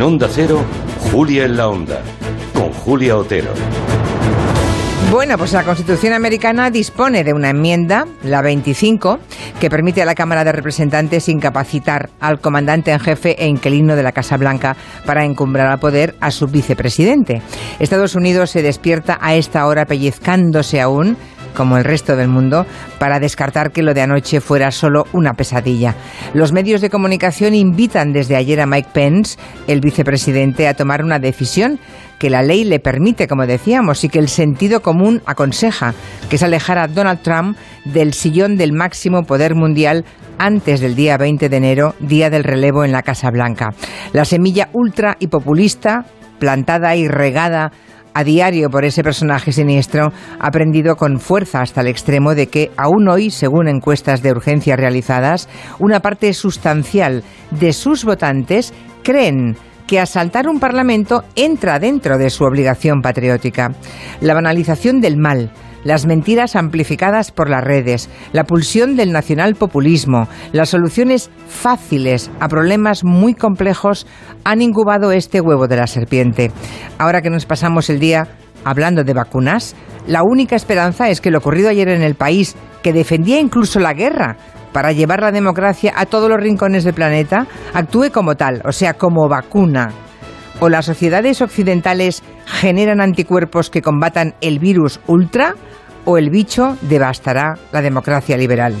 En Onda Cero, Julia en la Onda, con Julia Otero. Bueno, pues la Constitución americana dispone de una enmienda, la 25, que permite a la Cámara de Representantes incapacitar al comandante en jefe e inquilino de la Casa Blanca para encumbrar al poder a su vicepresidente. Estados Unidos se despierta a esta hora pellizcándose aún como el resto del mundo, para descartar que lo de anoche fuera solo una pesadilla. Los medios de comunicación invitan desde ayer a Mike Pence, el vicepresidente, a tomar una decisión que la ley le permite, como decíamos, y que el sentido común aconseja, que es alejar a Donald Trump del sillón del máximo poder mundial antes del día 20 de enero, día del relevo en la Casa Blanca. La semilla ultra y populista, plantada y regada a diario por ese personaje siniestro, ha prendido con fuerza hasta el extremo de que aún hoy, según encuestas de urgencia realizadas, una parte sustancial de sus votantes creen que asaltar un parlamento entra dentro de su obligación patriótica. La banalización del mal, las mentiras amplificadas por las redes, la pulsión del nacionalpopulismo, las soluciones fáciles a problemas muy complejos han incubado este huevo de la serpiente. Ahora que nos pasamos el día hablando de vacunas, la única esperanza es que lo ocurrido ayer en el país, que defendía incluso la guerra, para llevar la democracia a todos los rincones del planeta, actúe como tal, o sea, como vacuna. O las sociedades occidentales generan anticuerpos que combatan el virus ultra, o el bicho devastará la democracia liberal.